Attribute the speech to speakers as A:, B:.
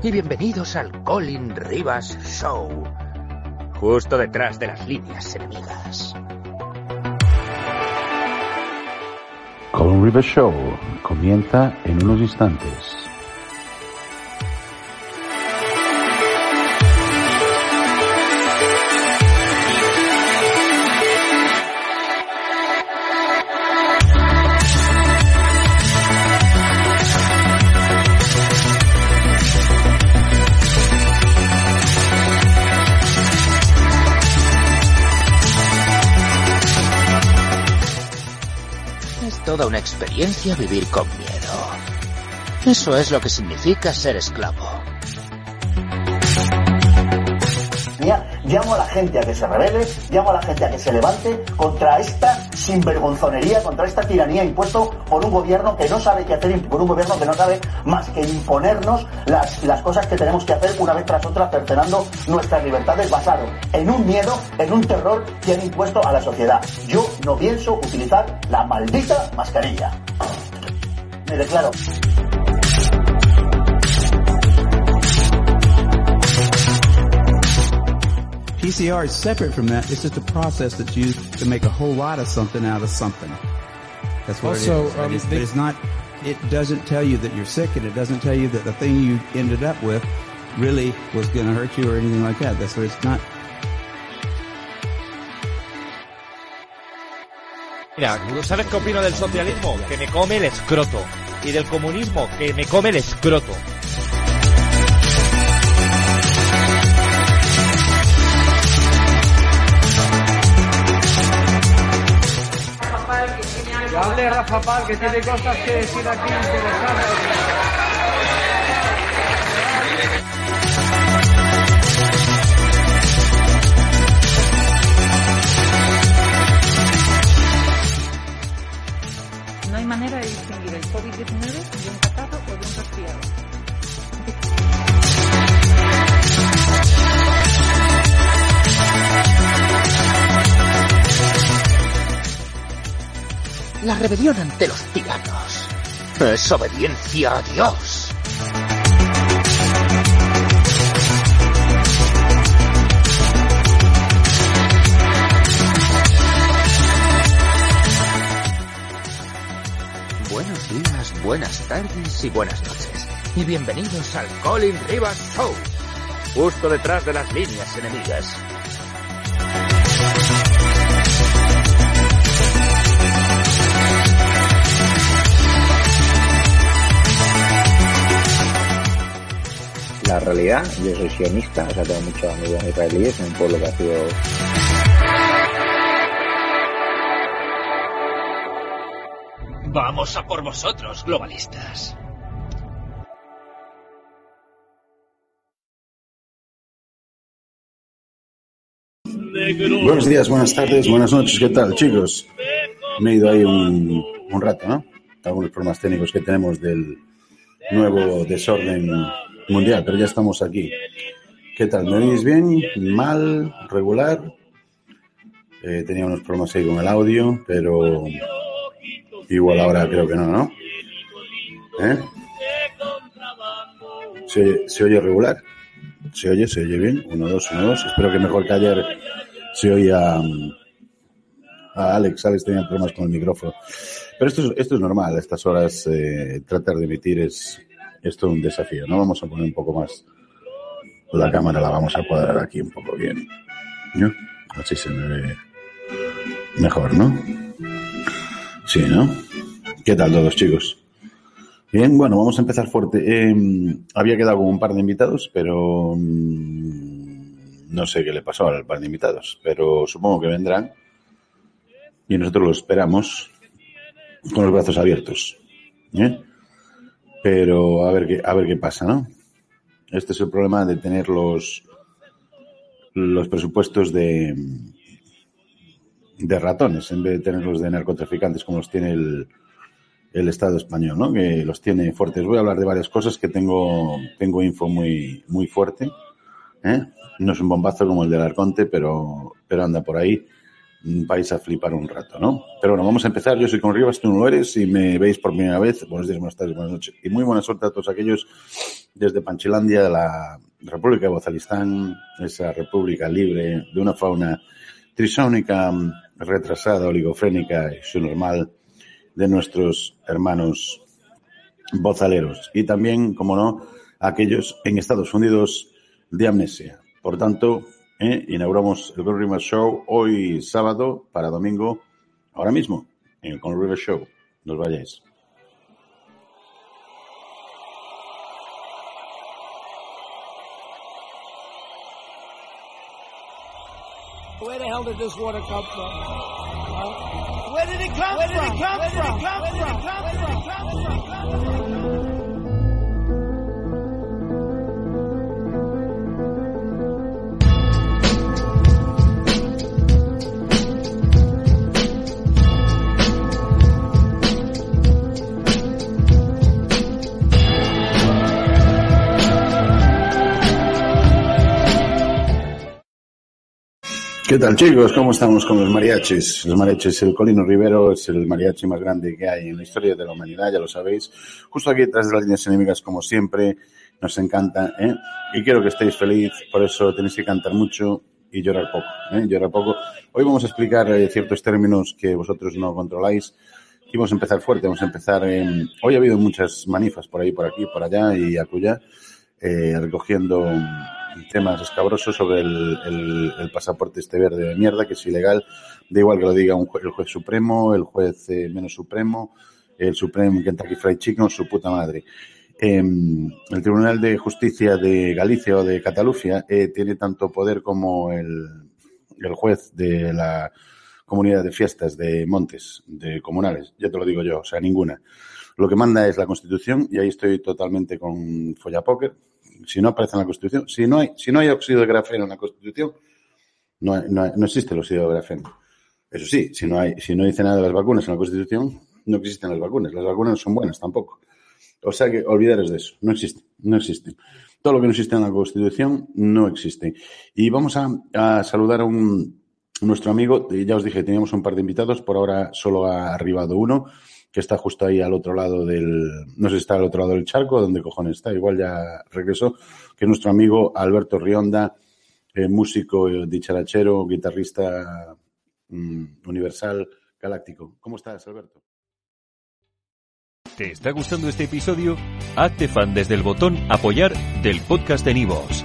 A: Y bienvenidos al Colin Rivas Show, justo detrás de las líneas enemigas.
B: Colin Rivas Show comienza en unos instantes.
A: Toda una experiencia vivir con miedo. Eso es lo que significa ser esclavo.
C: Llamo a la gente a que se revele, llamo a la gente a que se levante contra esta sinvergonzonería, contra esta tiranía impuesto por un gobierno que no sabe qué hacer, por un gobierno que no sabe más que imponernos las, las cosas que tenemos que hacer una vez tras otra, cercenando nuestras libertades basado en un miedo, en un terror que han impuesto a la sociedad. Yo no pienso utilizar la maldita mascarilla. Me declaro.
D: PCR is separate from that. It's just a process that's used to make a whole lot of something out of something. That's what
E: Also,
D: it is.
E: Um,
D: it's, but
E: they-
D: it's not. It doesn't tell you that you're sick, and it doesn't tell you that the thing you ended up with really was going to hurt you or anything like that. That's what it's not.
F: Mira, ¿sabes qué opino del socialismo? Que me come el escroto. Y del comunismo, que me come el escroto.
E: Rafa Pal, que tiene cosas que decir aquí.
A: Rebelión ante los tiranos es obediencia a Dios. Buenos días, buenas tardes y buenas noches. Y bienvenidos al Colin Rivas Show, justo detrás de las líneas enemigas.
G: Realidad, yo soy sionista, o sea, tengo muchos amigos israelíes en un pueblo que ha sido
A: Vamos a por vosotros, globalistas.
B: Buenos días, buenas tardes, buenas noches, ¿qué tal, chicos? Me he ido ahí un, un rato, ¿no? Algunos problemas técnicos que tenemos del nuevo desorden mundial, pero ya estamos aquí. ¿Qué tal? ¿Me oís bien? ¿Mal? ¿Regular? Eh, tenía unos problemas ahí con el audio, pero igual ahora creo que no, ¿no? ¿Eh? ¿Se, se oye regular? ¿Se oye? ¿Se oye bien? Uno, dos, uno, dos. Espero que mejor que ayer se oía mm, a Alex. Alex tenía problemas con el micrófono. Pero esto es, esto es normal. A estas horas eh, tratar de emitir es, es todo un desafío. No vamos a poner un poco más la cámara, la vamos a cuadrar aquí un poco bien. ¿no? Así se me ve mejor, ¿no? Sí, ¿no? ¿Qué tal todos, chicos? Bien, bueno, vamos a empezar fuerte. Eh, había quedado con un par de invitados, pero mm, no sé qué le pasó al par de invitados, pero supongo que vendrán y nosotros los esperamos con los brazos abiertos. ¿eh? Pero a ver qué, a ver qué pasa, ¿no? Este es el problema de tener los, los presupuestos de, de ratones en vez de tenerlos de narcotraficantes como los tiene el, el Estado español, ¿no? que los tiene fuertes. Voy a hablar de varias cosas que tengo, tengo info muy, muy fuerte. ¿eh? No es un bombazo como el del Arconte, pero, pero anda por ahí. Vais a flipar un rato, ¿no? Pero bueno, vamos a empezar. Yo soy con Rivas, tú no eres. Si me veis por primera vez, buenos días, buenas tardes, buenas noches. Y muy buena suerte a todos aquellos desde Panchilandia, de la República de Bozalistán, esa república libre de una fauna trisónica, retrasada, oligofrénica y su normal de nuestros hermanos bozaleros. Y también, como no, aquellos en Estados Unidos de amnesia. Por tanto, eh, inauguramos el River Show hoy sábado para domingo, ahora mismo, en el Con River Show. No os vayáis.
E: Where the hell did this water come from? Huh? Where did it come Where from? Did it come Where from?
B: ¿Qué tal chicos? ¿Cómo estamos con los mariachis? Los mariachis, el Colino Rivero es el mariachi más grande que hay en la historia de la humanidad, ya lo sabéis. Justo aquí detrás de las líneas enemigas, como siempre, nos encanta, ¿eh? Y quiero que estéis feliz, por eso tenéis que cantar mucho y llorar poco, ¿eh? Llorar poco. Hoy vamos a explicar eh, ciertos términos que vosotros no controláis. Y vamos a empezar fuerte, vamos a empezar en... Hoy ha habido muchas manifas por ahí, por aquí, por allá y acuya, eh, recogiendo temas escabrosos sobre el, pasaporte este verde de mierda, que es ilegal. Da igual que lo diga un juez, el juez supremo, el juez eh, menos supremo, el Supremo Kentucky Fried Chicken, su puta madre. Eh, el Tribunal de Justicia de Galicia o de Cataluña eh, tiene tanto poder como el, el juez de la comunidad de fiestas de Montes, de comunales. Ya te lo digo yo, o sea, ninguna. Lo que manda es la Constitución y ahí estoy totalmente con Follapóker, si no aparece en la Constitución, si no hay, si no hay óxido de grafeno en la Constitución, no, no, no, existe el óxido de grafeno. Eso sí, si no, hay, si no dice nada de las vacunas en la Constitución, no existen las vacunas. Las vacunas no son buenas tampoco. O sea que olvidaros de eso. No existe, no existe. Todo lo que no existe en la Constitución no existe. Y vamos a, a saludar a un, nuestro amigo. Ya os dije, teníamos un par de invitados. Por ahora solo ha arribado uno que está justo ahí al otro lado del, no sé si está al otro lado del charco, donde cojones está, igual ya regresó, que es nuestro amigo Alberto Rionda, eh, músico, eh, dicharachero, guitarrista mm, universal, galáctico. ¿Cómo estás, Alberto?
H: ¿Te está gustando este episodio? Hazte fan desde el botón apoyar del podcast de Nivos.